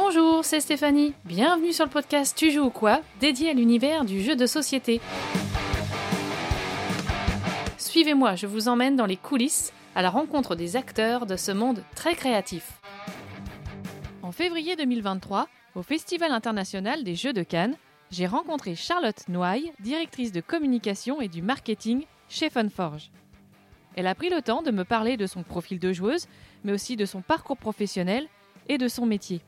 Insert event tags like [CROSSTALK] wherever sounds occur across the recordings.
Bonjour, c'est Stéphanie. Bienvenue sur le podcast Tu joues ou quoi dédié à l'univers du jeu de société. Suivez-moi, je vous emmène dans les coulisses à la rencontre des acteurs de ce monde très créatif. En février 2023, au Festival international des Jeux de Cannes, j'ai rencontré Charlotte Noailles, directrice de communication et du marketing chez Funforge. Elle a pris le temps de me parler de son profil de joueuse, mais aussi de son parcours professionnel et de son métier.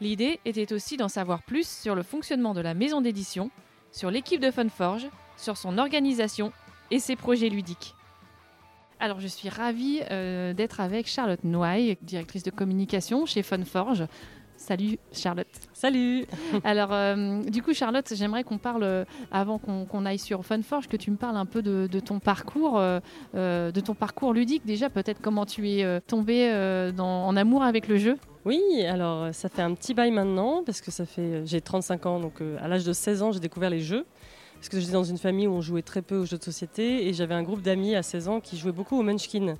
L'idée était aussi d'en savoir plus sur le fonctionnement de la maison d'édition, sur l'équipe de Funforge, sur son organisation et ses projets ludiques. Alors je suis ravie euh, d'être avec Charlotte Noailles, directrice de communication chez Funforge. Salut Charlotte. Salut [LAUGHS] Alors euh, du coup Charlotte, j'aimerais qu'on parle, euh, avant qu'on aille sur Funforge, que tu me parles un peu de, de ton parcours, de ton parcours ludique déjà, peut-être comment tu es tombée dans- en amour avec le jeu? Oui, alors euh, ça fait un petit bail maintenant, parce que ça fait, j'ai 35 ans, donc euh, à l'âge de 16 ans, j'ai découvert les jeux. Parce que j'étais dans une famille où on jouait très peu aux jeux de société, et j'avais un groupe d'amis à 16 ans qui jouaient beaucoup au Munchkin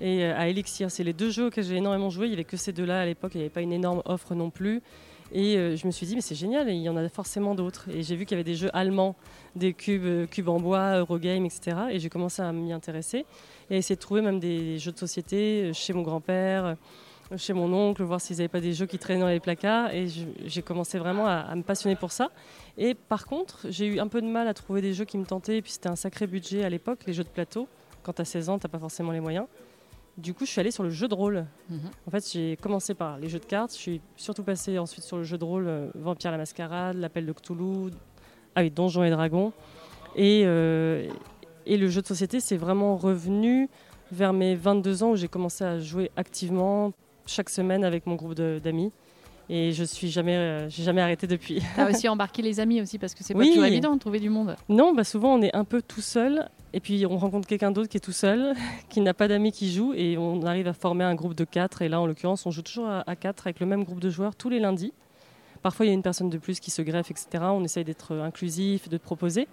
et euh, à Elixir. C'est les deux jeux auxquels j'ai énormément joué. Il n'y avait que ces deux-là à l'époque, il n'y avait pas une énorme offre non plus. Et euh, je me suis dit, mais c'est génial, il y en a forcément d'autres. Et j'ai vu qu'il y avait des jeux allemands, des cubes, euh, cubes en bois, Eurogame, etc. Et j'ai commencé à m'y intéresser et à essayer de trouver même des jeux de société euh, chez mon grand-père, euh, chez mon oncle, voir s'ils n'avaient pas des jeux qui traînaient dans les placards. Et j'ai commencé vraiment à, à me passionner pour ça. Et par contre, j'ai eu un peu de mal à trouver des jeux qui me tentaient. Et puis c'était un sacré budget à l'époque, les jeux de plateau. Quand tu as 16 ans, tu pas forcément les moyens. Du coup, je suis allée sur le jeu de rôle. En fait, j'ai commencé par les jeux de cartes. Je suis surtout passée ensuite sur le jeu de rôle euh, Vampire la Mascarade, l'Appel de Cthulhu, ah oui, Donjons et Dragons. Et, euh, et le jeu de société, c'est vraiment revenu vers mes 22 ans où j'ai commencé à jouer activement chaque semaine avec mon groupe d'amis. Et je suis jamais, euh, j'ai jamais arrêté depuis. [LAUGHS] Tu as aussi embarqué les amis aussi, parce que c'est pas Oui. toujours évident de trouver du monde. Non, bah souvent on est un peu tout seul et puis on rencontre quelqu'un d'autre qui est tout seul, [LAUGHS] qui n'a pas d'amis qui jouent et on arrive à former un groupe de quatre. Et là, en l'occurrence, on joue toujours à, à quatre avec le même groupe de joueurs tous les lundis. Parfois, il y a une personne de plus qui se greffe, etc. On essaye d'être inclusif, de proposer.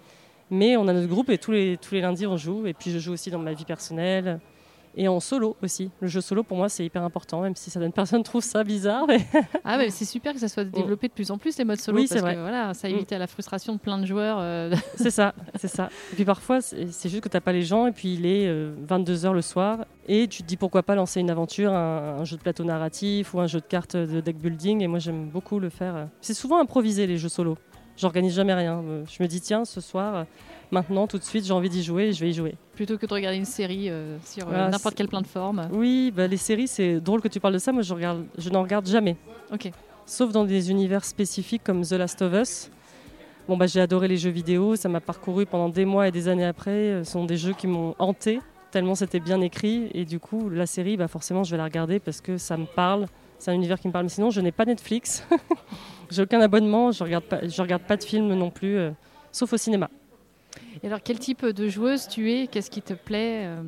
Mais on a notre groupe et tous les, tous les lundis, on joue. Et puis, je joue aussi dans ma vie personnelle et en solo aussi. Le jeu solo, pour moi, c'est hyper important, même si certaines [LAUGHS] personnes trouvent ça bizarre. mais- Ah ouais, c'est super que ça soit développé de plus en plus les modes solo Oui, parce c'est vrai. que voilà, ça Mm. évite la frustration de plein de joueurs. euh, [LAUGHS] C'est ça, c'est ça. Et puis parfois, c'est juste que tu n'as pas les gens, et puis il est 22h le soir, et tu te dis pourquoi pas lancer une aventure, un, un jeu de plateau narratif ou un jeu de cartes de deck building, et moi j'aime beaucoup le faire. C'est souvent improvisé les jeux solo. J'organise jamais rien. Euh, Je me dis, tiens, ce soir, euh, maintenant, tout de suite, j'ai envie d'y jouer, et je vais y jouer. plutôt que de regarder une série euh, sur euh, Voilà, n'importe quelle plateforme. Oui, bah, les séries, c'est drôle que tu parles de ça. Moi, je, regarde, je n'en regarde jamais. Ok. sauf dans des univers spécifiques comme The Last of Us. Bon, bah, j'ai adoré les jeux vidéo, ça m'a parcouru pendant des mois et des années après. Euh, Ce sont des jeux qui m'ont hanté, tellement c'était bien écrit. Et du coup, la série, bah, forcément, je vais la regarder parce que ça me parle. C'est un univers qui me parle. Mais sinon, je n'ai pas Netflix. [LAUGHS] j'ai aucun abonnement, je regarde pas, je regarde pas de films non plus, euh, sauf au cinéma. Et alors, quel type de joueuse tu es? Qu'est-ce qui te plaît euh?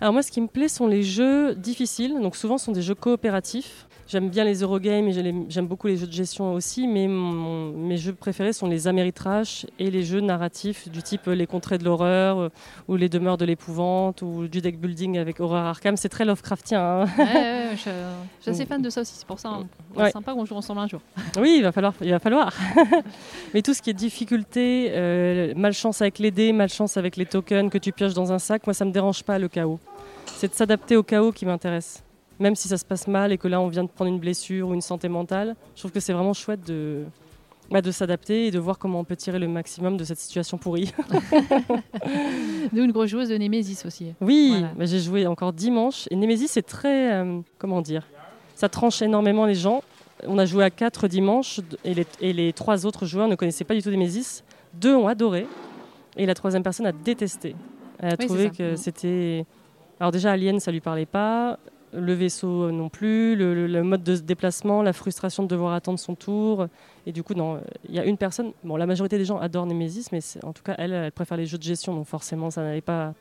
Alors moi, ce qui me plaît sont les jeux difficiles. Donc souvent, ce sont des jeux coopératifs. J'aime bien les Eurogames et j'aime beaucoup les jeux de gestion aussi, mais mon- mes jeux préférés sont les Ameritrash et les jeux narratifs du type euh, Les Contrées de l'horreur euh, ou Les Demeures de l'épouvante ou du deck building avec Horror Arkham. C'est très Lovecraftien. hein. Ouais, ouais, ouais, je, je suis assez [LAUGHS] fan de ça aussi. C'est pour ça, hein. Ouais. sympa qu'on joue ensemble un jour. [LAUGHS] Oui, il va falloir. Il va falloir. [LAUGHS] mais tout ce qui est difficulté, euh, malchance avec les dés, malchance avec les tokens que tu pioches dans un sac, moi ça me dérange pas le chaos. C'est de s'adapter au chaos qui m'intéresse. Même si ça se passe mal et que là on vient de prendre une blessure ou une santé mentale, je trouve que c'est vraiment chouette de, bah, de s'adapter et de voir comment on peut tirer le maximum de cette situation pourrie. [LAUGHS] Nous, une grosse joueuse de Nemesis aussi. Oui, Voilà. bah, j'ai joué encore dimanche et Nemesis c'est très, euh, comment dire, ça tranche énormément les gens. On a joué à 4 dimanche et les, et les trois autres joueurs ne connaissaient pas du tout Nemesis. Deux ont adoré et la troisième personne a détesté. Elle a Oui, trouvé que Mhm. c'était... Alors déjà Alien ça lui parlait pas, le vaisseau non plus, le, le- le mode de déplacement, la frustration de devoir attendre son tour. Et du coup, non, il y a une personne, bon la majorité des gens adorent Nemesis, mais en tout cas elle, elle préfère les jeux de gestion, donc forcément ça n'allait pas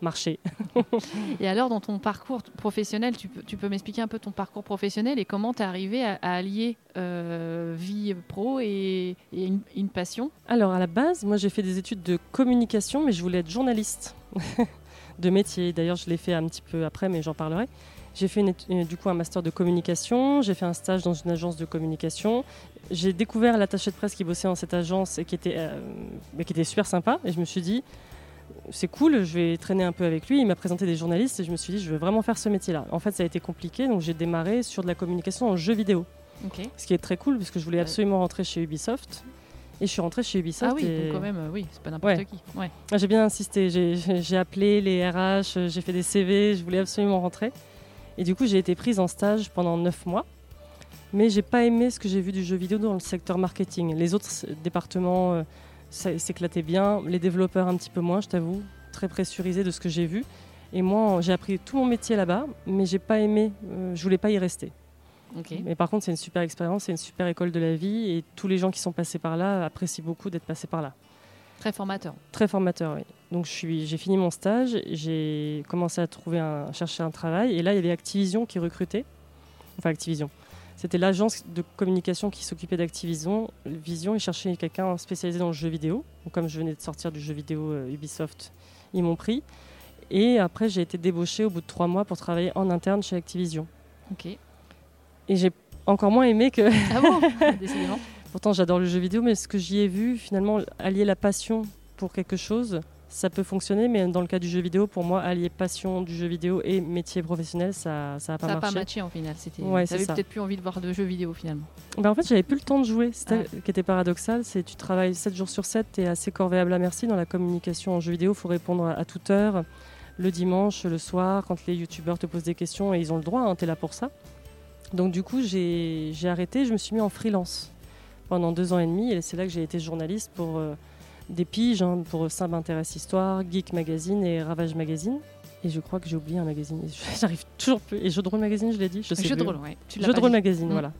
marcher. [LAUGHS] Et alors, dans ton parcours professionnel, tu peux, tu peux m'expliquer un peu ton parcours professionnel et comment tu es arrivé à, à allier euh, vie pro et, et une, une passion? Alors à la base, moi j'ai fait des études de communication, mais je voulais être journaliste [LAUGHS] de métier. D'ailleurs, je l'ai fait un petit peu après, mais j'en parlerai. J'ai fait une euh, du coup un master de communication, j'ai fait un stage dans une agence de communication. J'ai découvert l'attaché de presse qui bossait dans cette agence et qui était, euh, qui était super sympa. Et je me suis dit, c'est cool, je vais traîner un peu avec lui. Il m'a présenté des journalistes et je me suis dit, je veux vraiment faire ce métier-là. En fait, ça a été compliqué, donc j'ai démarré sur de la communication en jeu vidéo. Ok. Ce qui est très cool parce que je voulais absolument rentrer chez Ubisoft. Et je suis rentrée chez Ubisoft. Ah oui, et- donc quand même, euh, oui, c'est pas n'importe Ouais. qui. Ouais. ah, J'ai bien insisté, j'ai- appelé les RH, j'ai fait des CV, je voulais absolument rentrer. Et du coup, j'ai été prise en stage pendant 9 mois. Mais j'ai pas aimé ce que j'ai vu du jeu vidéo dans le secteur marketing. Les autres départements euh, s'éclataient bien, les développeurs un petit peu moins, je t'avoue, très pressurisés de ce que j'ai vu. Et moi, j'ai appris tout mon métier là-bas, mais j'ai pas aimé, euh, je voulais pas y rester. Mais par contre, c'est une super expérience, c'est une super école de la vie, et tous les gens qui sont passés par là apprécient beaucoup d'être passés par là. Très formateur. Très formateur, oui. Donc je suis, j'ai fini mon stage, j'ai commencé à trouver un, chercher un travail, et là il y avait Activision qui recrutait. Enfin Activision. C'était l'agence de communication qui s'occupait d'Activision. Vision, ils cherchaient quelqu'un spécialisé dans le jeu vidéo. Donc, comme je venais de sortir du jeu vidéo euh, Ubisoft, ils m'ont pris. Et après, j'ai été débauchée au bout de trois mois pour travailler en interne chez Activision. Ok. Et j'ai encore moins aimé que, Ah bon? [LAUGHS] Décidément. Pourtant, j'adore le jeu vidéo, mais ce que j'y ai vu, finalement, allier la passion pour quelque chose, ça peut fonctionner, mais dans le cas du jeu vidéo, pour moi, allier passion du jeu vidéo et métier professionnel, ça n'a pas Ça n'a pas marché. matché en final. C'était. Ouais, T'avais ça. peut-être plus envie de voir de jeux vidéo finalement. Ben, en fait, j'avais plus le temps de jouer. C'était Ah. qui était paradoxal, c'est tu travailles 7 jours sur 7, tu es assez corvéable à merci dans la communication en jeu vidéo, il faut répondre à, à toute heure, le dimanche, le soir, quand les youtubeurs te posent des questions, et ils ont le droit, tu es là pour ça. Donc du coup, j'ai j'ai arrêté, je me suis mis en freelance pendant deux ans et demi, et c'est là que j'ai été journaliste pour euh, des piges, hein, pour Ça m'intéresse Histoire, Geek Magazine et Ravage Magazine. Et je crois que j'ai oublié un magazine. [LAUGHS] J'arrive toujours plus. Et Jeu de rôle magazine, je l'ai dit. Je sais Jeu de rôle, ouais. Tu l'as Jeu de rôle magazine, Mm. voilà.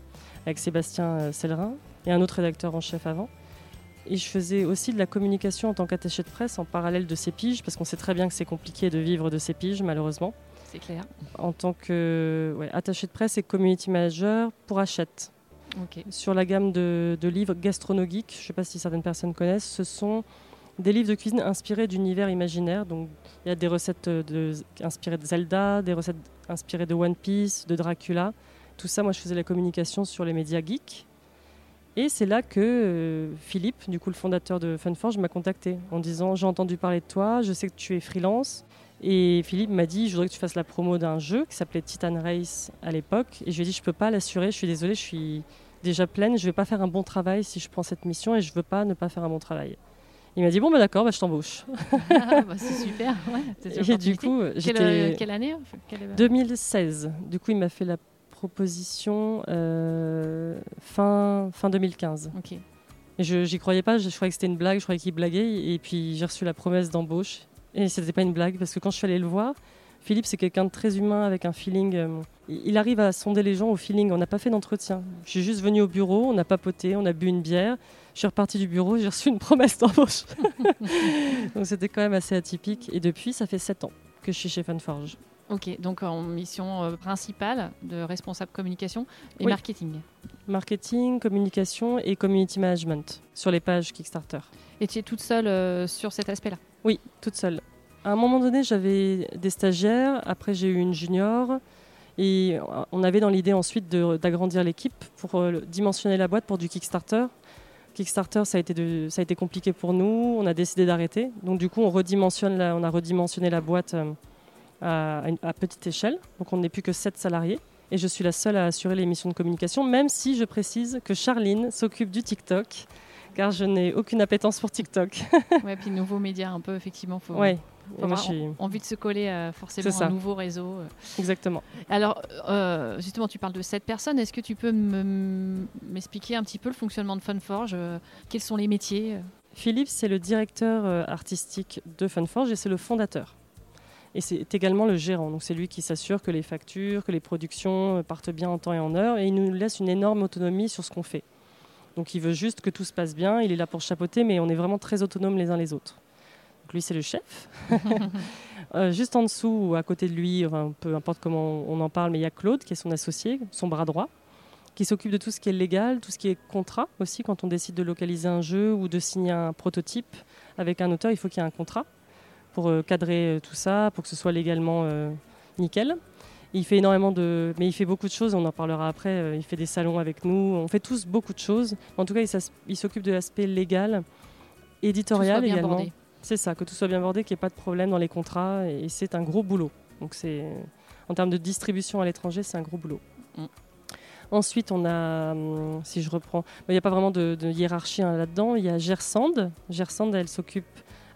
Avec Sébastien euh, Sellerin et un autre rédacteur en chef avant. Et je faisais aussi de la communication en tant qu'attaché de presse en parallèle de ces piges, parce qu'on sait très bien que c'est compliqué de vivre de ces piges, malheureusement. C'est clair. En tant que ouais, attaché de presse et community manager pour Hachette. Sur la gamme de, de livres gastronomiques, je ne sais pas si certaines personnes connaissent, ce sont des livres de cuisine inspirés d'univers imaginaires. Donc, il y a des recettes inspirées de Zelda, des recettes inspirées de One Piece, de Dracula. Tout ça, moi, je faisais la communication sur les médias geeks. Et c'est là que euh, Philippe, du coup le fondateur de Funforge, m'a contacté en disant j'ai entendu parler de toi, je sais que tu es freelance. Et Philippe m'a dit je voudrais que tu fasses la promo d'un jeu qui s'appelait Titan Race à l'époque. Et je lui ai dit je peux pas l'assurer, je suis désolée, je suis déjà pleine, je vais pas faire un bon travail si je prends cette mission et je veux pas ne pas faire un bon travail. Il m'a dit bon bah d'accord, bah, je t'embauche. [LAUGHS] Ah, bah, c'est super. Ouais, [LAUGHS] Et du coup Quelle, j'étais euh, quelle année enfin, quelle- 2016. Du coup il m'a fait la proposition euh, fin fin 2015. Ok. Et je j'y croyais pas, je, je croyais que c'était une blague, je croyais qu'il blaguait. Et puis j'ai reçu la promesse d'embauche. Et c'était pas une blague, parce que quand je suis allée le voir, Philippe, c'est quelqu'un de très humain, avec un feeling. euh, il arrive à sonder les gens au feeling. On n'a pas fait d'entretien. Je suis juste venue au bureau, on a papoté, on a bu une bière. Je suis repartie du bureau, j'ai reçu une promesse d'embauche. [LAUGHS] Donc c'était quand même assez atypique. Et depuis, ça fait 7 ans que je suis chez Funforge. Ok. Donc en mission euh, principale de responsable communication et Oui. marketing. Marketing, communication et community management sur les pages Kickstarter. Et tu es toute seule euh, sur cet aspect-là? Oui, toute seule. À un moment donné, j'avais des stagiaires, après j'ai eu une junior, et on avait dans l'idée ensuite d'agrandir l'équipe pour euh, dimensionner la boîte pour du Kickstarter. Kickstarter, ça a été, de- ça a été compliqué pour nous, on a décidé d'arrêter. Donc du coup, on, redimensionne la- on a redimensionné la boîte euh, à, à petite échelle. Donc on n'est plus que 7 salariés. Et je suis la seule à assurer les missions de communication, même si je précise que Charline s'occupe du TikTok, car je n'ai aucune appétence pour TikTok. [LAUGHS] ouais. Puis nouveaux médias un peu effectivement. Faut, ouais, je suis... envie de se coller à forcément ça. un nouveau réseau. euh. Exactement. Alors, euh, justement, tu parles de cette personne. Est-ce que tu peux me- m'expliquer un petit peu le fonctionnement de Funforge euh, Quels sont les métiers euh? Philippe, c'est le directeur euh, artistique de Funforge et c'est le fondateur. Et c'est également le gérant. Donc c'est lui qui s'assure que les factures, que les productions euh, partent bien en temps et en heure. Et il nous laisse une énorme autonomie sur ce qu'on fait. Donc il veut juste que tout se passe bien. Il est là pour chapeauter, mais on est vraiment très autonomes les uns les autres. Donc lui, c'est le chef. [LAUGHS] Euh, juste en dessous ou à côté de lui, enfin, peu importe comment on en parle, mais il y a Claude, qui est son associé, son bras droit, qui s'occupe de tout ce qui est légal, tout ce qui est contrat aussi. Quand on décide de localiser un jeu ou de signer un prototype avec un auteur, il faut qu'il y ait un contrat pour euh, cadrer euh, tout ça, pour que ce soit légalement euh, nickel. Il fait énormément de. Mais il fait beaucoup de choses, on en parlera après. euh, Il fait des salons avec nous, on fait tous beaucoup de choses. En tout cas, il s'occupe de l'aspect légal, éditorial Tout soit bien également. C'est ça, que tout soit bien bordé, qu'il n'y ait pas de problème dans les contrats. Et c'est un gros boulot. Donc, c'est. En termes de distribution à l'étranger, c'est un gros boulot. Mm. Ensuite, on a, hum, si je reprends, il n'y a pas vraiment de, de hiérarchie hein, là-dedans. Il y a Gersand. Gersand, elle s'occupe.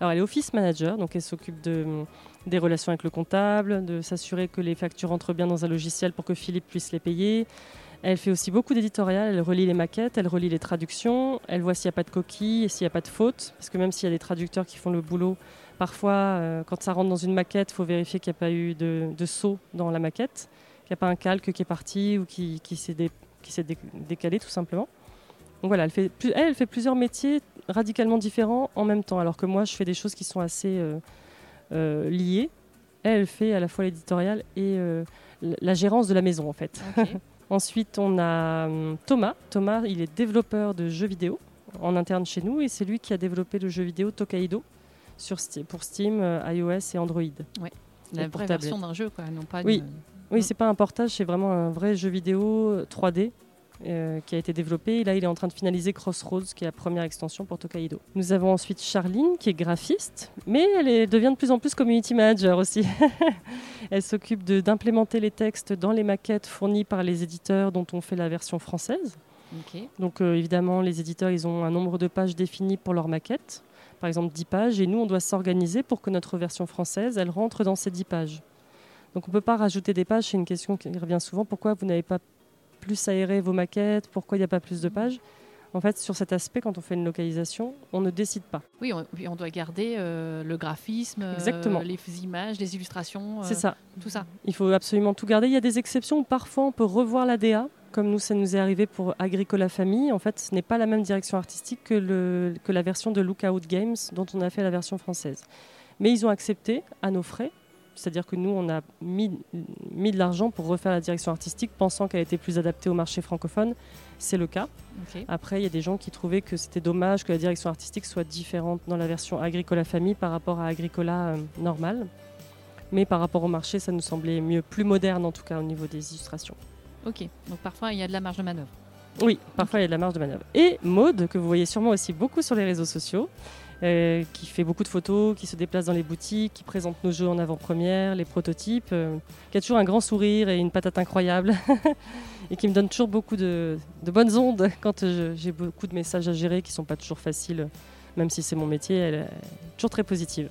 Alors, elle est office manager, donc elle s'occupe de, des relations avec le comptable, de s'assurer que les factures entrent bien dans un logiciel pour que Philippe puisse les payer. Elle fait aussi beaucoup d'éditorial, elle relie les maquettes, elle relie les traductions, elle voit s'il n'y a pas de coquilles et s'il n'y a pas de fautes, parce que même s'il y a des traducteurs qui font le boulot, parfois, euh, quand ça rentre dans une maquette, il faut vérifier qu'il n'y a pas eu de, saut dans la maquette, qu'il n'y a pas un calque qui est parti ou qui, s'est décalé tout simplement. Donc voilà, elle fait plusieurs métiers radicalement différents en même temps, alors que moi, je fais des choses qui sont assez euh, euh, liées. Elle, elle fait à la fois l'éditorial et euh, la- la gérance de la maison, en fait. [LAUGHS] Ensuite, on a hum, Thomas. Thomas, il est développeur de jeux vidéo en interne chez nous et c'est lui qui a développé le jeu vidéo Tokaido sur Sti- pour Steam, iOS et Android. La pour vraie version d'un jeu, quoi, non pas Oui. une- Oui, c'est pas un portage, c'est vraiment un vrai jeu vidéo euh, 3D euh, qui a été développé. Et là, il est en train de finaliser Crossroads, qui est la première extension pour Tokaido. Nous avons ensuite Charline, qui est graphiste, mais elle est- devient de plus en plus community manager aussi. [LAUGHS] elle s'occupe d'implémenter les textes dans les maquettes fournies par les éditeurs dont on fait la version française. Donc euh, évidemment, les éditeurs, ils ont un nombre de pages défini pour leur maquette, par exemple 10 pages, et nous, on doit s'organiser pour que notre version française, elle rentre dans ces 10 pages. Donc on ne peut pas rajouter des pages, c'est une question qui revient souvent, pourquoi vous n'avez pas plus aéré vos maquettes, pourquoi il n'y a pas plus de pages? En fait, sur cet aspect, quand on fait une localisation, on ne décide pas. Oui, on, doit garder euh, le graphisme, euh, Exactement. les images, les illustrations, euh, C'est ça. tout ça. Il faut absolument tout garder. Il y a des exceptions où parfois on peut revoir la DA, comme nous, ça nous est arrivé pour Agricola Famille. En fait, ce n'est pas la même direction artistique que, le, que la version de Lookout Games dont on a fait la version française. Mais ils ont accepté à nos frais. C'est-à-dire que nous, on a mis, mis de l'argent pour refaire la direction artistique, pensant qu'elle était plus adaptée au marché francophone. C'est le cas. Après, il y a des gens qui trouvaient que c'était dommage que la direction artistique soit différente dans la version Agricola Famille par rapport à Agricola euh, normal. Mais par rapport au marché, ça nous semblait mieux, plus moderne en tout cas au niveau des illustrations. Ok. Donc parfois il y a de la marge de manœuvre. Oui, parfois il y a de la marge de manœuvre. Et Maude, que vous voyez sûrement aussi beaucoup sur les réseaux sociaux, euh, qui fait beaucoup de photos, qui se déplace dans les boutiques, qui présente nos jeux en avant-première, les prototypes, euh, qui a toujours un grand sourire et une patate incroyable, [LAUGHS] et qui me donne toujours beaucoup de, de bonnes ondes quand je- j'ai beaucoup de messages à gérer qui sont pas toujours faciles, même si c'est mon métier, elle est toujours très positive.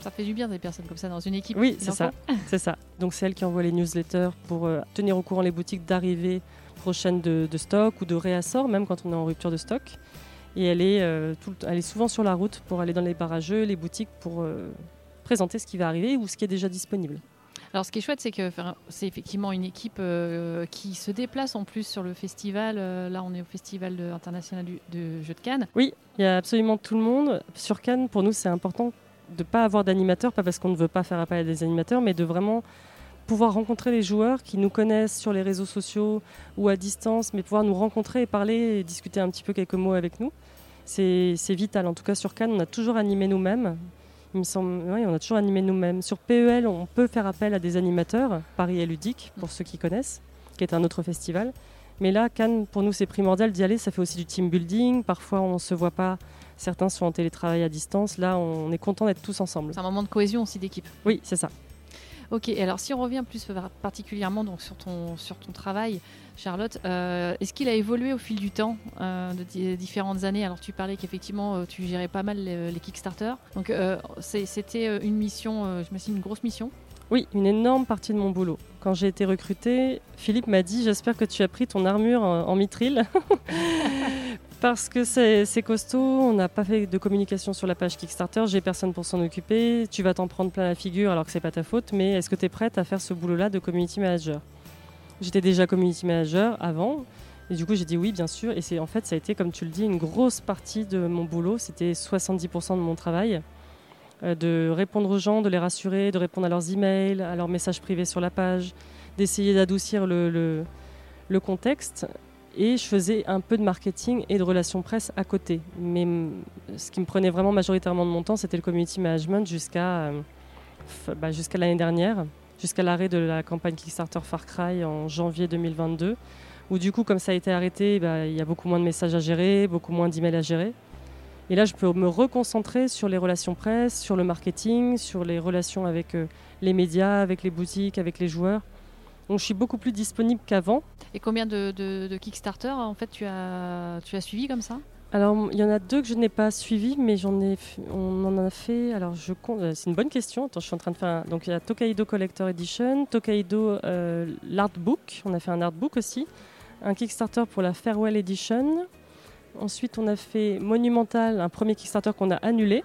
Ça fait du bien des personnes comme ça dans une équipe. Oui, c'est ça. [LAUGHS] C'est ça. Donc c'est elle qui envoie les newsletters pour euh, tenir au courant les boutiques d'arrivée prochaine de, de stock ou de réassort, même quand on est en rupture de stock. Et elle est, euh, tout le temps- elle est souvent sur la route pour aller dans les barrageux, les boutiques, pour euh, présenter ce qui va arriver ou ce qui est déjà disponible. Alors ce qui est chouette, c'est que c'est effectivement une équipe euh, qui se déplace en plus sur le festival. Euh, là, on est au festival international du- de jeux de Cannes. Oui, il y a absolument tout le monde. Sur Cannes, pour nous, c'est important de ne pas avoir d'animateurs, pas parce qu'on ne veut pas faire appel à des animateurs, mais de vraiment pouvoir rencontrer les joueurs qui nous connaissent sur les réseaux sociaux ou à distance, mais pouvoir nous rencontrer et parler et discuter un petit peu quelques mots avec nous. C'est vital. En tout cas, sur Cannes, on a toujours animé nous-mêmes. Il me semble, oui, on a toujours animé nous-mêmes. Sur PEL, on peut faire appel à des animateurs, Paris est ludique, pour ceux qui connaissent, qui est un autre festival. Mais là, Cannes, pour nous, c'est primordial d'y aller. Ça fait aussi du team building. Parfois, on ne se voit pas. Certains sont en télétravail à distance. Là, on est content d'être tous ensemble. C'est un moment de cohésion aussi d'équipe. Oui, c'est ça. Ok, alors si on revient plus particulièrement donc, sur, ton, sur ton travail, Charlotte, euh, est-ce qu'il a évolué au fil du temps euh, de di- différentes années? Alors tu parlais qu'effectivement euh, tu gérais pas mal les, les Kickstarter. Donc c'était une mission, je me suis une grosse mission? Oui, une énorme partie de mon boulot. Quand j'ai été recrutée, Philippe m'a dit J'espère que tu as pris ton armure en, en mitril. [LAUGHS] Parce que c'est costaud, on n'a pas fait de communication sur la page Kickstarter, j'ai personne pour s'en occuper, tu vas t'en prendre plein la figure alors que c'est pas ta faute, mais est-ce que tu es prête à faire ce boulot-là de community manager? J'étais déjà community manager avant, et du coup j'ai dit oui bien sûr, et c'est en fait ça a été comme tu le dis une grosse partie de mon boulot, c'était 70% de mon travail, euh, de répondre aux gens, de les rassurer, de répondre à leurs emails, à leurs messages privés sur la page, d'essayer d'adoucir le, le contexte. Et je faisais un peu de marketing et de relations presse à côté. Mais mm, ce qui me prenait vraiment majoritairement de mon temps, c'était le community management jusqu'à euh, bah, l'année dernière. jusqu'à l'arrêt de la campagne Kickstarter Far Cry en janvier 2022, où du coup, comme ça a été arrêté, bah, il y a beaucoup moins de messages à gérer, beaucoup moins d'emails à gérer. Et là, je peux me reconcentrer sur les relations presse, sur le marketing, sur les relations avec euh, les médias, avec les boutiques, avec les joueurs. Donc je suis beaucoup plus disponible qu'avant. Et combien de, de, Kickstarter en fait tu as, tu as suivi comme ça? Alors, il y en a deux que je n'ai pas suivis, mais j'en ai, on en a fait. Alors, je euh, C'est une bonne question. Attends, je suis en train de faire. Donc, il y a Tokaido Collector Edition, Tokaido euh, l'Artbook. On a fait un artbook aussi, un Kickstarter pour la Farewell Edition. Ensuite, on a fait Monumental, un premier Kickstarter qu'on a annulé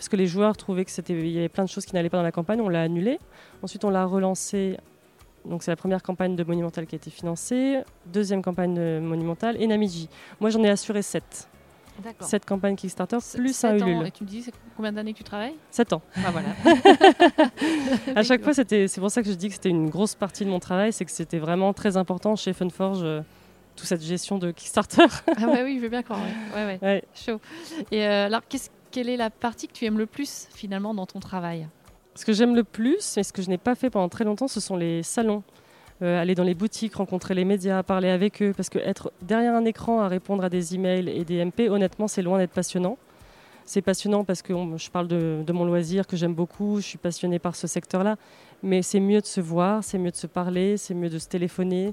parce que les joueurs trouvaient que c'était, il y avait plein de choses qui n'allaient pas dans la campagne. On l'a annulé. Ensuite, on l'a relancé. Donc, c'est la première campagne de Monumental qui a été financée. Deuxième campagne de Monumental et Namiji. Moi, j'en ai assuré 7 cette campagne Kickstarter plus un Ulule. Et tu me dis combien d'années que tu travailles? 7 ans. Ah, voilà. [LAUGHS] [LAUGHS] à chaque fois, c'était, c'est pour ça que je dis que c'était une grosse partie de mon travail, c'est que c'était vraiment très important chez Funforge, euh, toute cette gestion de Kickstarter. [LAUGHS] ah bah oui, je veux bien croire. Ouais. Ouais, Chaud. Et euh, alors, quelle est la partie que tu aimes le plus finalement dans ton travail? Ce que j'aime le plus, et ce que je n'ai pas fait pendant très longtemps, ce sont les salons. Euh, aller dans les boutiques, rencontrer les médias, parler avec eux. Parce que être derrière un écran à répondre à des emails et des MP, honnêtement, c'est loin d'être passionnant. C'est passionnant parce que je parle de, mon loisir que j'aime beaucoup, je suis passionnée par ce secteur-là. Mais c'est mieux de se voir, c'est mieux de se parler, c'est mieux de se téléphoner.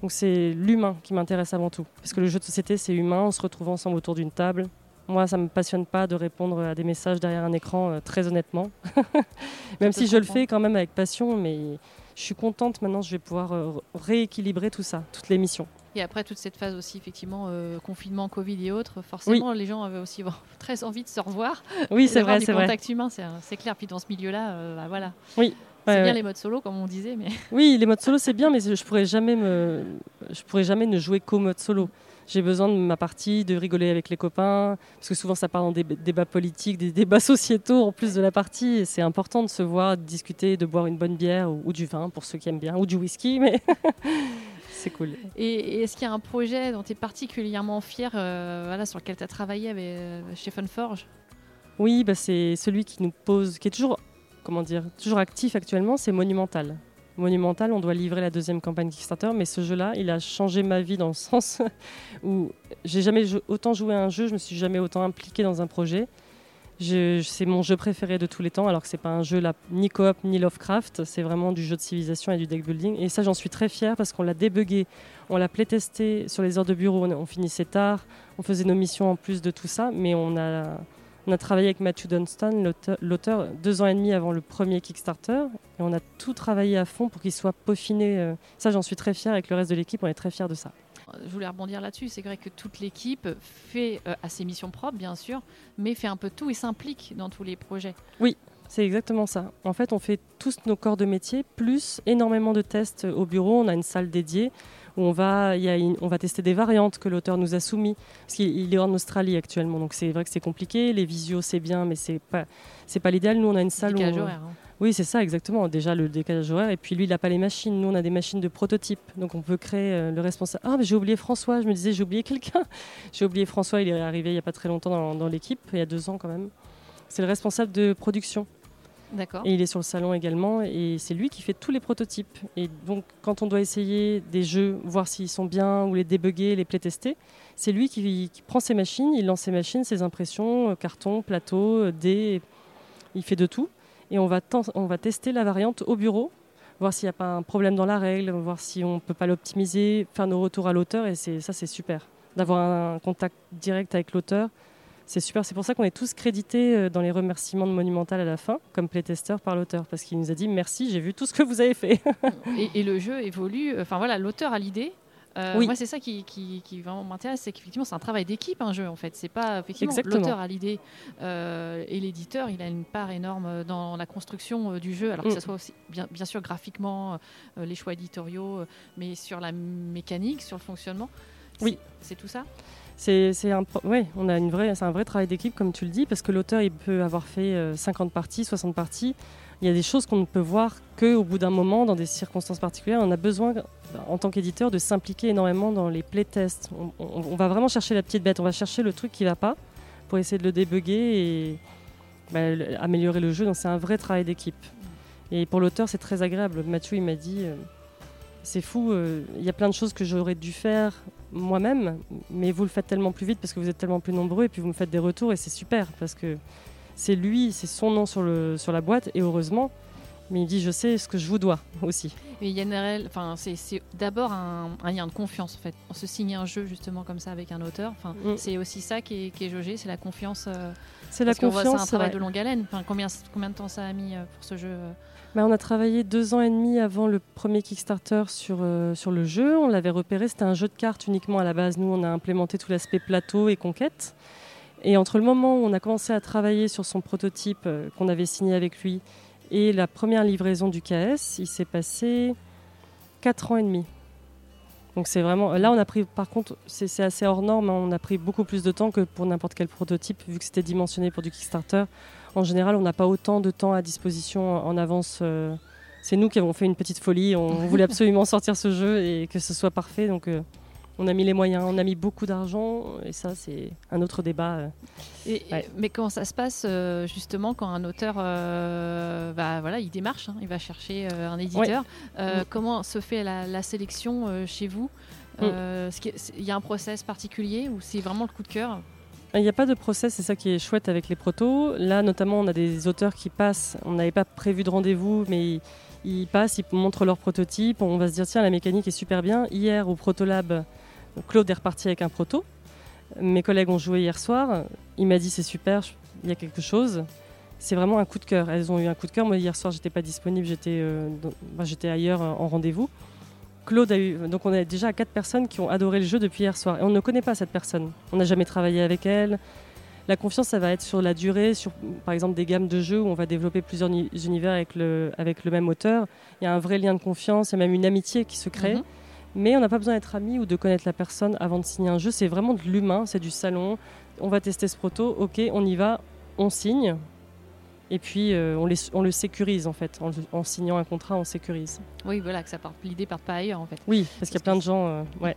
Donc c'est l'humain qui m'intéresse avant tout. Parce que le jeu de société, c'est humain, on se retrouve ensemble autour d'une table. Moi, ça ne me passionne pas de répondre à des messages derrière un écran, euh, très honnêtement. [LAUGHS] même si je le fais quand même avec passion, mais je suis contente maintenant, je vais pouvoir euh, rééquilibrer tout ça, toutes les missions. Et après toute cette phase aussi, effectivement, euh, confinement, Covid et autres, forcément, les gens avaient aussi [LAUGHS] très envie de se revoir. Oui, c'est vrai, c'est vrai. contact humain, c'est clair. Puis dans ce milieu-là, euh, bah, voilà. Oui. C'est bien les modes solo, comme on disait, mais. Oui, les modes solo, c'est bien, mais je pourrais jamais me, je pourrais jamais ne jouer qu'au mode solo j'ai besoin de ma partie, de rigoler avec les copains, parce que souvent ça part dans des débats politiques, des débats [LAUGHS] sociétaux en plus de la partie. Et c'est important de se voir, de discuter, de boire une bonne bière ou, du vin pour ceux qui aiment bien, ou du whisky, mais [LAUGHS] c'est cool. Et, est-ce qu'il y a un projet dont tu es particulièrement fier, euh, voilà, sur lequel tu as travaillé avec, euh, chez Funforge? Oui, bah c'est celui qui nous pose, qui est toujours, comment dire, toujours actif actuellement, c'est Monumental monumental. On doit livrer la deuxième campagne Kickstarter, mais ce jeu-là, il a changé ma vie dans le [LAUGHS] sens où j'ai jamais autant joué à un jeu, je me suis jamais autant impliqué dans un projet. C'est mon jeu préféré de tous les temps, alors que c'est pas un jeu là, ni coop ni Lovecraft, c'est vraiment du jeu de civilisation et du deck building. Et ça, j'en suis très fière parce qu'on l'a débugué, on l'a playtesté sur les heures de bureau, on finissait tard, on faisait nos missions en plus de tout ça, mais on a on a travaillé avec Matthew Dunstan, l'auteur, deux ans et demi avant le premier Kickstarter. Et on a tout travaillé à fond pour qu'il soit peaufiné. Euh. Ça, j'en suis très fière. Avec le reste de l'équipe, on est très fiers de ça. Je voulais rebondir là-dessus. C'est vrai que toute l'équipe fait euh, à ses missions propres, bien sûr, mais fait un peu tout et s'implique dans tous les projets. Oui, c'est exactement ça. En fait, on fait tous nos corps de métier, plus énormément de tests au bureau. On a une salle dédiée où on va, on va tester des variantes que l'auteur nous a soumis. Parce qu'il est en Australie actuellement, donc c'est vrai que c'est compliqué. Les visios, c'est bien, mais c'est pas, c'est pas l'idéal. Nous, on a une salle décalage où. Horaire, hein. Oui, c'est ça, exactement. Déjà, le décalage horaire. Et puis, lui, il n'a pas les machines. Nous, on a des machines de prototype. Donc, on peut créer euh, le responsable. Ah, mais j'ai oublié François. Je me disais, j'ai oublié quelqu'un. [LAUGHS] j'ai oublié François. Il est arrivé il n'y a pas très longtemps dans, dans l'équipe, il y a deux ans quand même. C'est le responsable de production. Et il est sur le salon également et c'est lui qui fait tous les prototypes. Et donc quand on doit essayer des jeux, voir s'ils sont bien ou les débugger, les playtester, c'est lui qui, prend ses machines, il lance ses machines, ses impressions, euh, carton, plateau, euh, dés, il fait de tout. Et on va, on va tester la variante au bureau, voir s'il n'y a pas un problème dans la règle, voir si on ne peut pas l'optimiser, faire nos retours à l'auteur et ça c'est super. D'avoir un contact direct avec l'auteur, c'est super, c'est pour ça qu'on est tous crédités euh, dans les remerciements de Monumental à la fin, comme playtester par l'auteur, parce qu'il nous a dit merci, j'ai vu tout ce que vous avez fait. [LAUGHS] et, le jeu évolue, enfin voilà, l'auteur a l'idée. Euh, oui. Moi, c'est ça qui, qui, vraiment m'intéresse, c'est qu'effectivement, c'est un travail d'équipe, un jeu, en fait. C'est pas effectivement l'auteur a l'idée euh, et l'éditeur, il a une part énorme dans la construction du jeu, alors que ce mm. soit aussi, bien, bien sûr, graphiquement, les choix éditoriaux, mais sur la mécanique, sur le fonctionnement. Oui. C'est tout ça? C'est un, ouais, on a une vraie, c'est un vrai travail d'équipe, comme tu le dis, parce que l'auteur, il peut avoir fait 50 euh, parties, 60 parties. Il y a des choses qu'on ne peut voir qu'au bout d'un moment, dans des circonstances particulières. On a besoin, en tant qu'éditeur, de s'impliquer énormément dans les playtests. On, va vraiment chercher la petite bête, on va chercher le truc qui va pas pour essayer de le débugger et bah, améliorer le jeu. Donc c'est un vrai travail d'équipe. Et pour l'auteur, c'est très agréable. Mathieu, il m'a dit, euh, c'est fou, euh, il y a plein de choses que j'aurais dû faire moi-même, mais vous le faites tellement plus vite parce que vous êtes tellement plus nombreux et puis vous me faites des retours et c'est super parce que c'est lui, c'est son nom sur, le, sur la boîte et heureusement. Mais il dit, je sais ce que je vous dois aussi. Mais il y a une réelle, enfin, c'est d'abord un, lien de confiance en fait. On se signe un jeu justement comme ça avec un auteur. Enfin, mm. c'est aussi ça qui est, qui est jaugé, c'est la confiance. Euh, c'est la confiance. C'est un travail de longue haleine. Enfin, combien, combien de temps ça a mis euh, pour ce jeu bah, on a travaillé deux ans et demi avant le premier Kickstarter sur, sur le jeu. On l'avait repéré, c'était un jeu de cartes uniquement à la base. Nous, on a implémenté tout l'aspect plateau et conquête. Et entre le moment où on a commencé à travailler sur son prototype qu'on avait signé avec lui et la première livraison du KS, il s'est passé 4 ans et demi. Donc c'est vraiment. Là, on a pris, par contre, c'est assez hors norme, hein. on a pris beaucoup plus de temps que pour n'importe quel prototype, vu que c'était dimensionné pour du Kickstarter. En général, on n'a pas autant de temps à disposition en avance. Euh. c'est nous qui avons fait une petite folie. On voulait [LAUGHS] absolument sortir ce jeu et que ce soit parfait. Donc. Euh, on a mis les moyens, on a mis beaucoup d'argent, et ça, c'est un autre débat. Euh. mais comment ça se passe euh, justement quand un auteur, euh, bah, voilà, il démarche, hein, il va chercher un éditeur. Mm. Comment se fait la, sélection chez vous mm. Il y a un process particulier ou c'est vraiment le coup de cœur? Il n'y a pas de process, c'est ça qui est chouette avec les protos. Là, notamment, on a des auteurs qui passent. On n'avait pas prévu de rendez-vous, mais ils, ils, passent, ils montrent leur prototype. On va se dire, tiens, la mécanique est super bien. Hier, au Protolab, Claude est reparti avec un proto. Mes collègues ont joué hier soir. Il m'a dit c'est super, il y a quelque chose. C'est vraiment un coup de cœur. Elles ont eu un coup de cœur. Moi hier soir j'étais pas disponible, j'étais euh, ailleurs euh, en rendez-vous. Claude a eu donc on est déjà à quatre personnes qui ont adoré le jeu depuis hier soir et on ne connaît pas cette personne. On n'a jamais travaillé avec elle. La confiance, ça va être sur la durée, sur par exemple des gammes de jeux où on va développer plusieurs univers avec le, avec le même auteur. Il y a un vrai lien de confiance et même une amitié qui se crée. Mhm. Mais on n'a pas besoin d'être ami ou de connaître la personne avant de signer un jeu. C'est vraiment de l'humain, c'est du salon. On va tester ce proto, ok, on y va, on signe. Et puis euh, on, on, le sécurise en fait. En, signant un contrat, on sécurise. Oui, voilà, que ça part, l'idée part pas ailleurs en fait. Oui, parce qu'il y a plein de gens. Euh, ouais.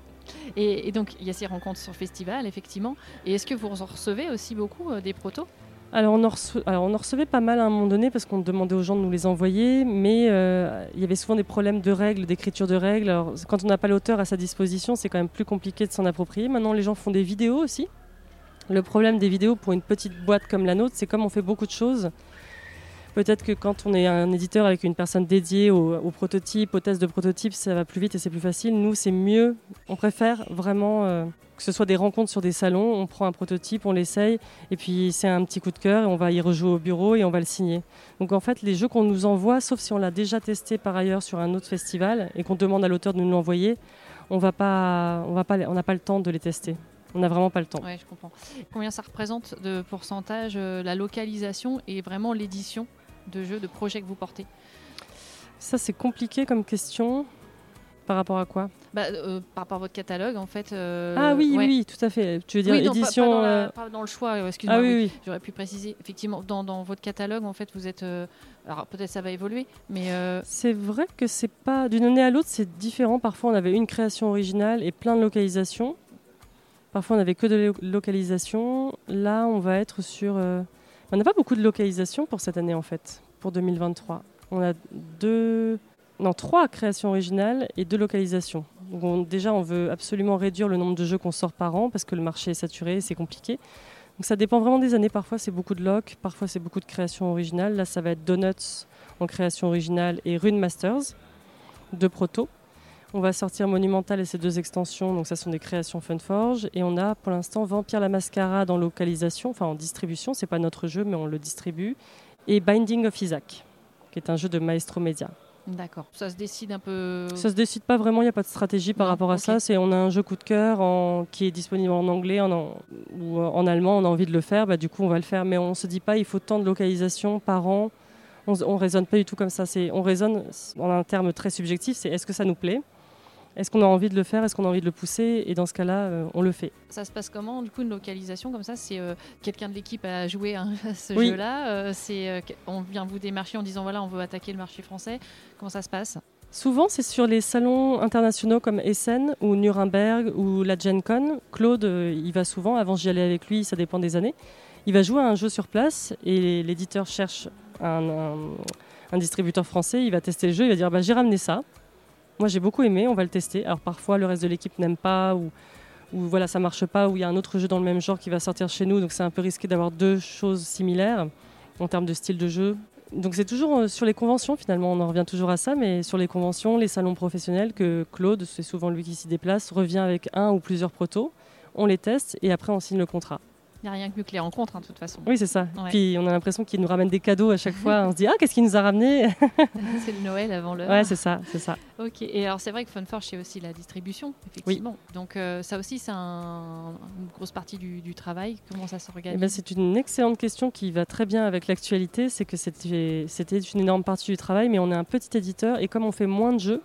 Et, donc il y a ces rencontres sur festival, effectivement. Et est-ce que vous recevez aussi beaucoup euh, des protos? Alors on, en recevait pas mal à un moment donné parce qu'on demandait aux gens de nous les envoyer, mais euh, il y avait souvent des problèmes de règles, d'écriture de règles. Alors, quand on n'a pas l'auteur à sa disposition, c'est quand même plus compliqué de s'en approprier. Maintenant, les gens font des vidéos aussi. Le problème des vidéos pour une petite boîte comme la nôtre, c'est comme on fait beaucoup de choses, Peut-être que quand on est un éditeur avec une personne dédiée au, prototype, au test de prototype, ça va plus vite et c'est plus facile. Nous, c'est mieux. On préfère vraiment euh, que ce soit des rencontres sur des salons. On prend un prototype, on l'essaye, et puis c'est un petit coup de cœur, et on va y rejouer au bureau et on va le signer. Donc en fait, les jeux qu'on nous envoie, sauf si on l'a déjà testé par ailleurs sur un autre festival et qu'on demande à l'auteur de nous l'envoyer, on va pas, on va pas, on n'a pas le temps de les tester. On n'a vraiment pas le temps. Oui, je comprends. Combien ça représente de pourcentage euh, la localisation et vraiment l'édition de jeux, de projets que vous portez? Ça, c'est compliqué comme question. Par rapport à quoi bah, euh, Par rapport à votre catalogue, en fait. Euh, ah oui, oui, tout à fait. Tu veux dire édition. Euh, pas, dans le choix, excuse-moi. Ah, oui, J'aurais pu préciser. Effectivement, dans, dans, votre catalogue, en fait, vous êtes. alors peut-être ça va évoluer, mais. C'est vrai que c'est pas. D'une année à l'autre, c'est différent. Parfois, on avait une création originale et plein de localisations. Parfois, on n'avait que de localisation. Là, on va être sur. On n'a pas beaucoup de localisation pour cette année en fait, pour 2023. On a deux, non trois créations originales et deux localisations. Donc déjà, on veut absolument réduire le nombre de jeux qu'on sort par an parce que le marché est saturé, c'est compliqué. Donc ça dépend vraiment des années. Parfois c'est beaucoup de locs, parfois c'est beaucoup de créations originales. Là, ça va être Donuts en création originale et Rune Masters, deux protos. On va sortir Monumental et ses deux extensions, donc ça sont des créations Funforge. Et on a pour l'instant Vampire la Mascarade en localisation, enfin en distribution, c'est pas notre jeu mais on le distribue. Et Binding of Isaac, qui est un jeu de Maestro Media. D'accord. Ça se décide un peu. Ça se décide pas vraiment. Il n'y a pas de stratégie par rapport à ça. C'est on a un jeu coup de cœur qui est disponible en anglais ou en allemand. On a envie de le faire. Bah, du coup, on va le faire. Mais on se dit pas il faut tant de localisations par an. On, ne raisonne pas du tout comme ça. C'est on raisonne en un terme très subjectif. C'est est-ce que ça nous plaît? Est-ce qu'on a envie de le faire? Est-ce qu'on a envie de le pousser? Et dans ce cas-là, euh, on le fait. Ça se passe comment? Du coup, une localisation comme ça, c'est euh, quelqu'un de l'équipe a joué [LAUGHS] à ce jeu-là. Euh, c'est on vient vous démarcher en disant voilà, on veut attaquer le marché français. Comment ça se passe? Souvent, c'est sur les salons internationaux comme Essen ou Nuremberg ou la Gen Con. Claude, il va souvent. Avant, j'y allais avec lui, ça dépend des années. Il va jouer à un jeu sur place et l'éditeur cherche un un distributeur français, il va tester le jeu, il va dire bah, j'ai ramené ça. Moi j'ai beaucoup aimé, on va le tester. Alors parfois le reste de l'équipe n'aime pas ou, ou voilà ça marche pas ou il y a un autre jeu dans le même genre qui va sortir chez nous, donc c'est un peu risqué d'avoir deux choses similaires en termes de style de jeu. Donc c'est toujours euh, sur les conventions finalement, on en revient toujours à ça, mais sur les conventions, les salons professionnels que Claude, c'est souvent lui qui s'y déplace, revient avec un ou plusieurs protos, on les teste et après on signe le contrat. Il n'y a rien que mieux que les rencontres, hein, de toute façon. Oui, c'est ça. Puis on a l'impression qu'il nous ramène des cadeaux à chaque fois. On se dit, ah, qu'est-ce qu'il nous a ramené [LAUGHS] C'est le Noël avant l'heure. Ouais, c'est ça, c'est ça. Ok. Et alors, c'est vrai que Funforge, c'est aussi la distribution, effectivement. Donc, euh, ça aussi, c'est une grosse partie du, travail. Comment ça s'organise? Eh ben, C'est une excellente question qui va très bien avec l'actualité. C'est que c'était une énorme partie du travail, mais on est un petit éditeur et comme on fait moins de jeux,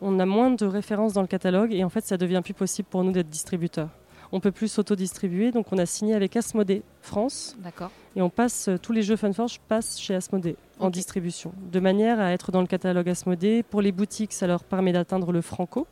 on a moins de références dans le catalogue et en fait, ça devient plus possible pour nous d'être distributeur on peut plus s'auto-distribuer. Donc on a signé avec Asmodée France. D'accord. Et on passe tous les jeux Funforge passent chez Asmodée en distribution, de manière à être dans le catalogue Asmodée. Pour les boutiques, ça leur permet d'atteindre le Franco,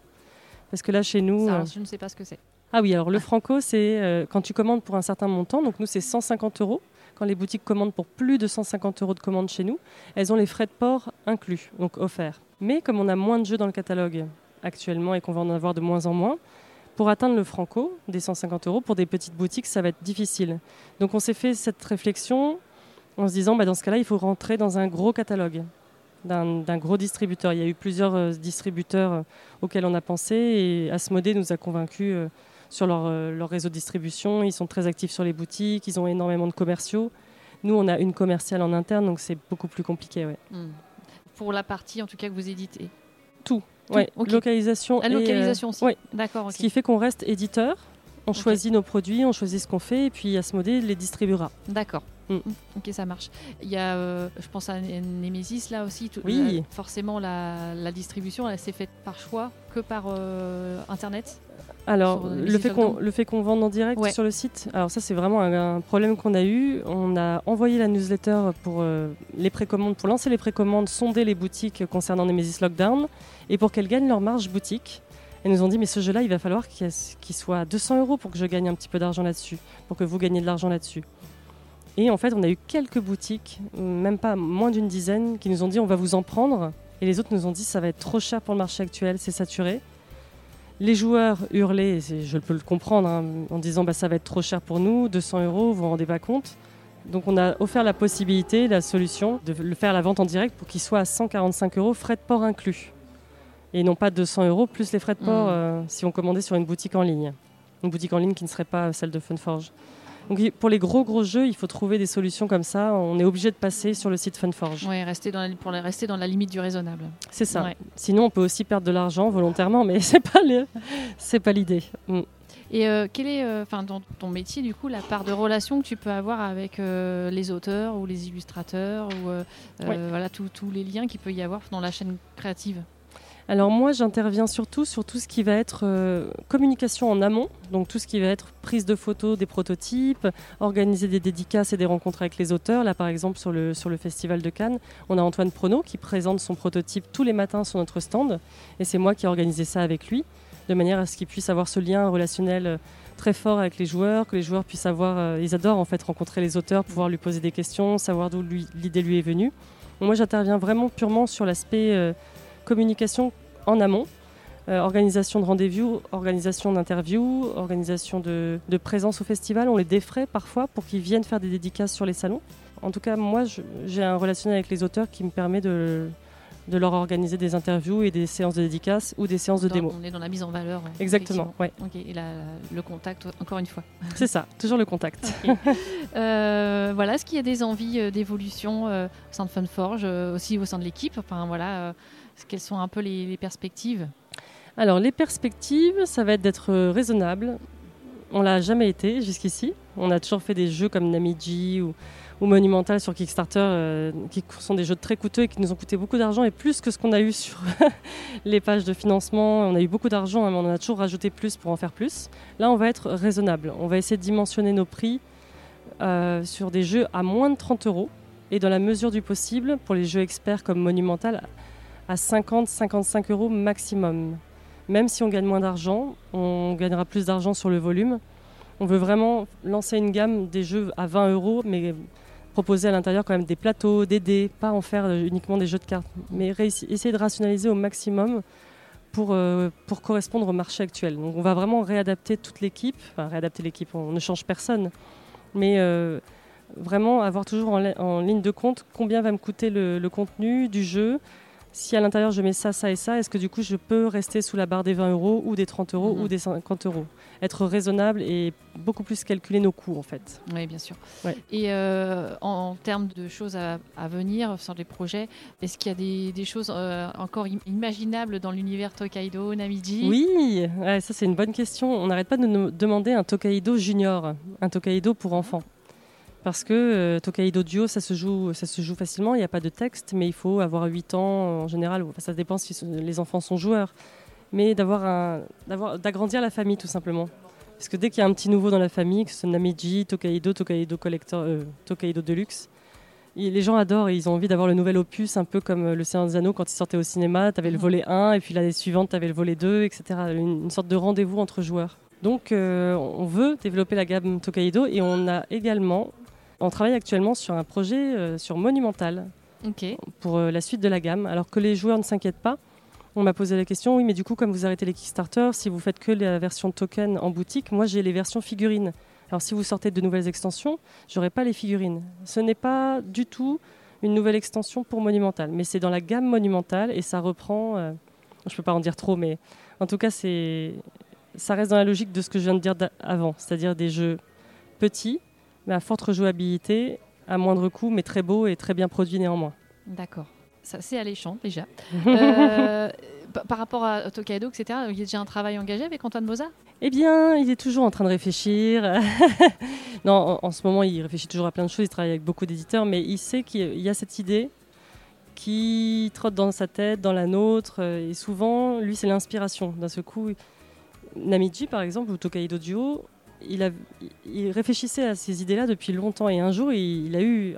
parce que là chez nous, ça, euh, je ne sais pas ce que c'est. Ah oui, alors le Franco, c'est euh, quand tu commandes pour un certain montant. Donc nous, c'est 150 euros. Quand les boutiques commandent pour plus de 150 euros de commande chez nous, elles ont les frais de port inclus, donc offerts. Mais comme on a moins de jeux dans le catalogue actuellement et qu'on va en avoir de moins en moins, pour atteindre le franco des 150 euros, pour des petites boutiques, ça va être difficile. Donc on s'est fait cette réflexion en se disant, bah, dans ce cas-là, il faut rentrer dans un gros catalogue d'un gros distributeur. Il y a eu plusieurs euh, distributeurs euh, auxquels on a pensé et Asmodée nous a convaincus euh, sur leur, leur, réseau de distribution. Ils sont très actifs sur les boutiques, ils ont énormément de commerciaux. Nous, on a une commerciale en interne, donc c'est beaucoup plus compliqué. Ouais. Hmm. Pour la partie, en tout cas, que vous éditez Tout. Ouais, localisation. La localisation aussi. D'accord. Ce qui fait qu'on reste éditeur. On choisit nos produits, on choisit ce qu'on fait, et puis Asmodée les distribuera. D'accord. Mm. Ok, ça marche. Il y a, euh, je pense à Nemesis là aussi. oui. forcément, la, la distribution, elle s'est faite par choix que par euh, Internet alors, le fait, qu'on, le fait qu'on vende en direct sur le site, alors ça c'est vraiment un, problème qu'on a eu. On a envoyé la newsletter pour euh, les précommandes, pour lancer les précommandes, sonder les boutiques concernant Nemesis Lockdown et pour qu'elles gagnent leur marge boutique. Elles nous ont dit mais ce jeu-là, il va falloir qu'il, soit à 200 euros pour que je gagne un petit peu d'argent là-dessus, pour que vous gagnez de l'argent là-dessus. Et en fait, on a eu quelques boutiques, même pas moins d'une dizaine, qui nous ont dit on va vous en prendre. Et les autres nous ont dit ça va être trop cher pour le marché actuel, c'est saturé. Les joueurs hurlaient, je peux le comprendre, hein, en disant bah, ça va être trop cher pour nous, 200 euros, vous vous rendez pas compte. Donc on a offert la possibilité, la solution, de le faire la vente en direct pour qu'il soit à 145 euros, frais de port inclus. Et non pas 200 euros plus les frais de port mmh. euh, si on commandait sur une boutique en ligne. Une boutique en ligne qui ne serait pas celle de Funforge. Donc pour les gros gros jeux, il faut trouver des solutions comme ça. On est obligé de passer sur le site Funforge. Oui, rester dans la, pour rester dans la limite du raisonnable. C'est ça. Sinon, on peut aussi perdre de l'argent volontairement, mais [LAUGHS] c'est pas c'est pas l'idée. Mm. Et euh, quelle est, euh, enfin, dans ton métier, du coup, la part de relation que tu peux avoir avec euh, les auteurs ou les illustrateurs ou voilà tous les liens qu'il peut y avoir dans la chaîne créative? Alors moi, j'interviens surtout sur tout ce qui va être euh, communication en amont, donc tout ce qui va être prise de photos des prototypes, organiser des dédicaces et des rencontres avec les auteurs. Là, par exemple, sur le, Festival de Cannes, on a Antoine Prono qui présente son prototype tous les matins sur notre stand, et c'est moi qui ai organisé ça avec lui, de manière à ce qu'il puisse avoir ce lien relationnel euh, très fort avec les joueurs, que les joueurs puissent avoir, euh, ils adorent en fait rencontrer les auteurs, pouvoir lui poser des questions, savoir d'où l'idée lui est venue. moi, j'interviens vraiment purement sur l'aspect communication en amont. Euh, organisation de rendez-vous, organisation d'interviews, organisation de, présence au festival. On les défraie parfois pour qu'ils viennent faire des dédicaces sur les salons. En tout cas, moi, j'ai un relationnel avec les auteurs qui me permet de, de leur organiser des interviews et des séances de dédicaces ou des séances de démo. On est dans la mise en valeur. Exactement, ouais. et le contact, encore une fois. [LAUGHS] C'est ça, toujours le contact. Euh, voilà, est-ce qu'il y a des envies euh, d'évolution au sein de Funforge, aussi au sein de l'équipe? Enfin, voilà quelles sont un peu les, perspectives? Alors, les perspectives, ça va être d'être raisonnable. On l'a jamais été jusqu'ici. On a toujours fait des jeux comme Namiji ou, Monumental sur Kickstarter, euh, qui sont des jeux très coûteux et qui nous ont coûté beaucoup d'argent et plus que ce qu'on a eu sur [LAUGHS] les pages de financement. On a eu beaucoup d'argent, hein, mais on en a toujours rajouté plus pour en faire plus. Là, on va être raisonnable. On va essayer de dimensionner nos prix euh, sur des jeux à moins de 30 euros et dans la mesure du possible, pour les jeux experts comme Monumental, à 50-55 euros maximum. Même si on gagne moins d'argent, on gagnera plus d'argent sur le volume. On veut vraiment lancer une gamme des jeux à 20 euros, mais proposer à l'intérieur quand même des plateaux, des dés, pas en faire uniquement des jeux de cartes, mais essayer de rationaliser au maximum pour, euh, pour correspondre au marché actuel. Donc on va vraiment réadapter toute l'équipe, enfin réadapter l'équipe, on ne change personne, mais euh, vraiment avoir toujours en, ligne de compte combien va me coûter le contenu du jeu, si à l'intérieur je mets ça, ça et ça, est-ce que du coup je peux rester sous la barre des 20 euros ou des 30 euros ou mhm. des 50 euros? Être raisonnable et beaucoup plus calculer nos coûts en fait. Oui, bien sûr. Et euh, en, termes de choses à, venir sur les projets, est-ce qu'il y a des, choses euh, encore imaginables dans l'univers Tokaido, Namiji? Oui, ça c'est une bonne question. On n'arrête pas de nous demander un Tokaido junior, un Tokaido pour enfants parce que euh, Tokaido Duo, ça se, joue, ça se joue facilement, il n'y a pas de texte, mais il faut avoir 8 ans en général, ça dépend si les enfants sont joueurs, mais d'avoir d'agrandir la famille tout simplement. Parce que dès qu'il y a un petit nouveau dans la famille, que ce soit Namiji, Tokaido, Tokaido Collector, euh, Tokaido Deluxe, les gens adorent et ils ont envie d'avoir le nouvel opus, un peu comme euh, Le Seigneur des Anneaux quand il sortait au cinéma, tu avais le mhm. volet 1 et puis l'année suivante tu avais le volet 2, etc. Une, sorte de rendez-vous entre joueurs. Donc on veut développer la gamme Tokaido et on a également on travaille actuellement sur un projet euh, sur Monumental pour euh, la suite de la gamme. Alors que les joueurs ne s'inquiètent pas, on m'a posé la question, oui, mais du coup, comme vous arrêtez les Kickstarter, si vous faites que la version token en boutique, moi j'ai les versions figurines. Alors si vous sortez de nouvelles extensions, j'aurai pas les figurines. Ce n'est pas du tout une nouvelle extension pour Monumental, mais c'est dans la gamme Monumental et ça reprend. Euh, je ne peux pas en dire trop, mais en tout cas, c'est ça reste dans la logique de ce que je viens de dire avant, c'est-à-dire des jeux petits mais à forte rejouabilité, à moindre coût, mais très beau et très bien produit néanmoins. D'accord. Ça, c'est alléchant déjà. [LAUGHS] euh, par rapport à Tokaido, etc., il y a déjà un travail engagé avec Antoine Boza Eh bien, il est toujours en train de réfléchir. [LAUGHS] non, en, ce moment, il réfléchit toujours à plein de choses. Il travaille avec beaucoup d'éditeurs, mais il sait qu'il y a cette idée qui trotte dans sa tête, dans la nôtre. Et souvent, lui, c'est l'inspiration. D'un seul coup, Namiji, par exemple, ou Tokaido Duo, il, réfléchissait à ces idées-là depuis longtemps et un jour, il, a eu,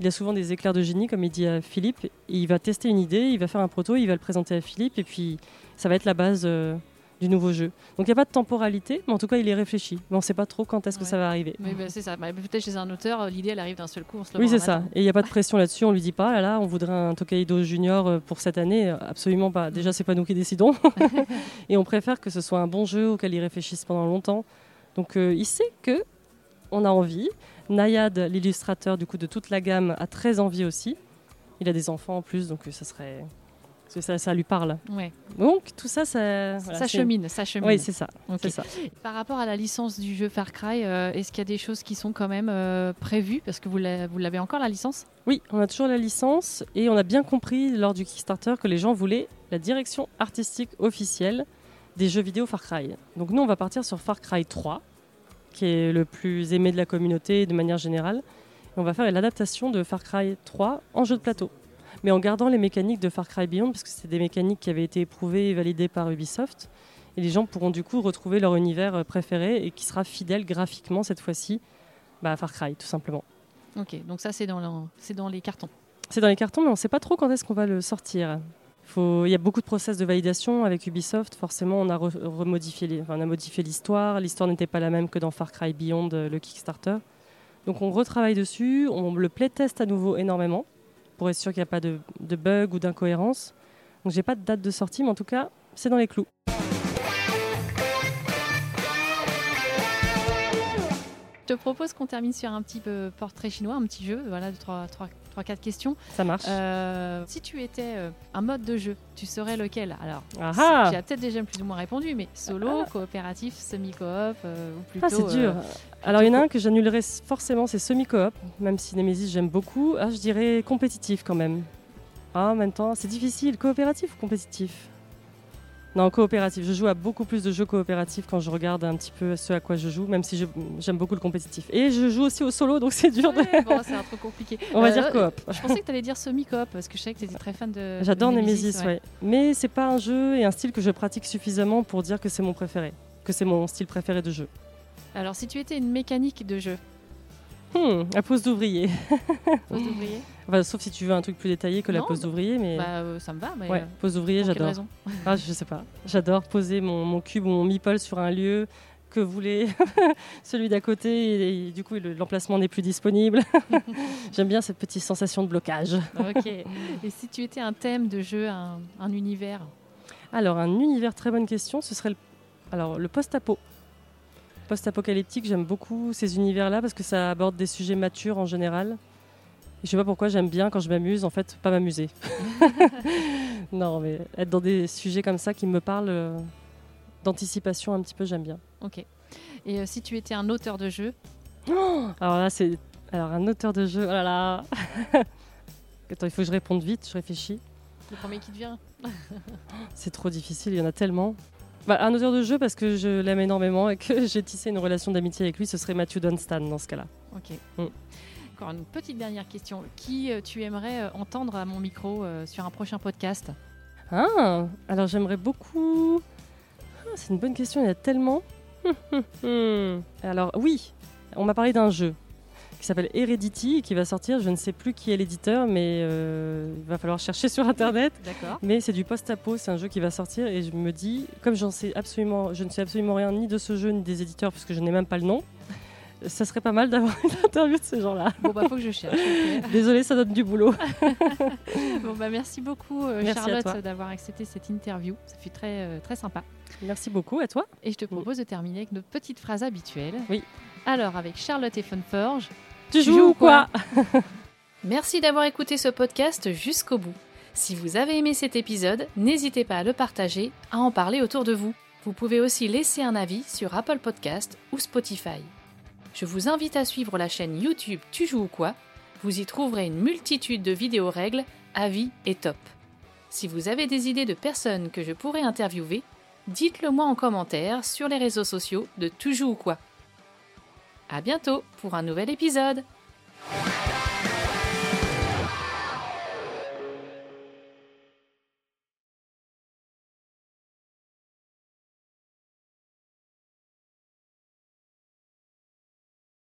il a souvent des éclairs de génie, comme il dit à Philippe. il va tester une idée, il va faire un proto, il va le présenter à Philippe, et puis ça va être la base euh, du nouveau jeu. Donc il n'y a pas de temporalité, mais en tout cas, il est réfléchi. Mais on ne sait pas trop quand est-ce que ça va arriver. Oui, bah, c'est ça. Bah, peut-être chez un auteur, l'idée, elle arrive d'un seul coup. oui, c'est ça. Et il n'y a pas de pression là-dessus. On lui dit pas, là, là, on voudrait un Tokaido Junior euh, pour cette année. Absolument pas. Déjà, c'est pas nous qui décidons. [LAUGHS] et on préfère que ce soit un bon jeu auquel il réfléchisse pendant longtemps. Donc euh, il sait que on a envie. Nayad, l'illustrateur du coup de toute la gamme, a très envie aussi. Il a des enfants en plus, donc euh, ça serait ça, ça, lui parle. Ouais. Donc tout ça, ça, ça chemine, ça chemine. Oui, c'est ça, ça. Par rapport à la licence du jeu Far Cry, euh, est-ce qu'il y a des choses qui sont quand même prévues? Parce que vous l'avez encore la licence? Oui, on a toujours la licence et on a bien compris lors du Kickstarter que les gens voulaient la direction artistique officielle des jeux vidéo Far Cry. Donc nous, on va partir sur Far Cry 3, qui est le plus aimé de la communauté de manière générale. on va faire l'adaptation de Far Cry 3 en jeu de plateau. Mais en gardant les mécaniques de Far Cry Beyond, parce que c'est des mécaniques qui avaient été éprouvées et validées par Ubisoft. Et les gens pourront du coup retrouver leur univers euh, préféré et qui sera fidèle graphiquement cette fois-ci bah, à Far Cry, tout simplement. Ok, donc ça c'est dans, dans les cartons. C'est dans les cartons, mais on ne sait pas trop quand est-ce qu'on va le sortir. Il y a beaucoup de process de validation avec Ubisoft. Forcément, on a, remodifié on a modifié l'histoire. L'histoire n'était pas la même que dans Far Cry Beyond, euh, le Kickstarter. Donc on retravaille dessus, on le playtest à nouveau énormément pour être sûr qu'il n'y a pas de, de bug ou d'incohérence. Donc j'ai pas de date de sortie, mais en tout cas, c'est dans les clous. Je te propose qu'on termine sur un petit peu portrait chinois, un petit jeu, voilà, de 3-4 questions. Ça marche. Euh, si tu étais euh, un mode de jeu, tu serais lequel? Alors, ah tu as peut-être déjà plus ou moins répondu, mais solo, ah. coopératif, semi-coop, euh, ou plutôt. Ah, c'est dur. Alors, il y en a un que j'annulerais forcément, c'est semi-coop, même si Nemesis j'aime beaucoup. Ah, je dirais compétitif quand même. Ah, en même temps, c'est difficile. Coopératif ou compétitif? Non, coopératif. Je joue à beaucoup plus de jeux coopératifs quand je regarde un petit peu ce à quoi je joue, même si j'aime beaucoup le compétitif. Et je joue aussi au solo, donc c'est dur de. bon, c'est un peu compliqué. [LAUGHS] On va dire euh, coop. Je pensais que tu allais dire semi-coop, parce que je savais que tu étais très fan de. J'adore Nemesis, ouais. Mais c'est pas un jeu et un style que je pratique suffisamment pour dire que c'est mon préféré, que c'est mon style préféré de jeu. Alors, si tu étais une mécanique de jeu, Hmm, la pose d'ouvrier. pose d'ouvrier [LAUGHS] Sauf si tu veux un truc plus détaillé que la pose d'ouvrier. Mais... Bah, euh, ça me va. Mais ouais, euh, pose d'ouvrier, j'adore. ah, je sais pas. J'adore poser mon, mon, cube ou mon meeple sur un lieu, que voulait [LAUGHS] celui d'à côté et, du coup l'emplacement n'est plus disponible. [LAUGHS] J'aime bien cette petite sensation de blocage. ok. Et si tu étais un thème de jeu, un, univers Alors un univers, très bonne question, ce serait le, alors, le post-apo. Post-apocalyptique, j'aime beaucoup ces univers-là parce que ça aborde des sujets matures en général. Je sais pas pourquoi j'aime bien quand je m'amuse, en fait, pas m'amuser. [LAUGHS] non, mais être dans des sujets comme ça qui me parlent euh, d'anticipation un petit peu, j'aime bien. Ok. Et euh, si tu étais un auteur de jeu? [GASPS] Alors là, c'est. Alors, un auteur de jeu, oh là là [LAUGHS] Attends, il faut que je réponde vite, je réfléchis. Le premier qui te vient [LAUGHS] C'est trop difficile, il y en a tellement. Bah, un auteur de jeu parce que je l'aime énormément et que j'ai tissé une relation d'amitié avec lui, ce serait Matthew Dunstan dans ce cas-là. Ok. Mm encore une petite dernière question. Qui euh, tu aimerais euh, entendre à mon micro euh, sur un prochain podcast? Ah, alors j'aimerais beaucoup. Ah, c'est une bonne question, il y en a tellement. [LAUGHS] alors oui, on m'a parlé d'un jeu qui s'appelle Heredity qui va sortir. Je ne sais plus qui est l'éditeur, mais il va falloir chercher sur internet. [LAUGHS] D'accord. Mais c'est du post-apo, c'est un jeu qui va sortir et je me dis, comme j'en sais absolument, je ne sais absolument rien ni de ce jeu ni des éditeurs puisque je n'ai même pas le nom ça serait pas mal d'avoir [LAUGHS] une interview de ces gens-là. Bon, bah, faut que je cherche. [LAUGHS] Désolée, ça donne du boulot. [LAUGHS] bon, bah, merci beaucoup, euh, Charlotte, d'avoir accepté cette interview. Ça fut très, euh, très sympa. Merci beaucoup, à toi. Et je te propose de terminer avec notre petite phrase habituelle. Oui. Alors, avec Charlotte et Funforge, tu, tu joues ou quoi, Merci d'avoir écouté ce podcast jusqu'au bout. Si vous avez aimé cet épisode, n'hésitez pas à le partager, à en parler autour de vous. Vous pouvez aussi laisser un avis sur Apple Podcast ou Spotify je vous invite à suivre la chaîne YouTube Tu joues ou quoi. Vous y trouverez une multitude de vidéos règles, avis et top. Si vous avez des idées de personnes que je pourrais interviewer, dites-le moi en commentaire sur les réseaux sociaux de Tu joues ou quoi. À bientôt pour un nouvel épisode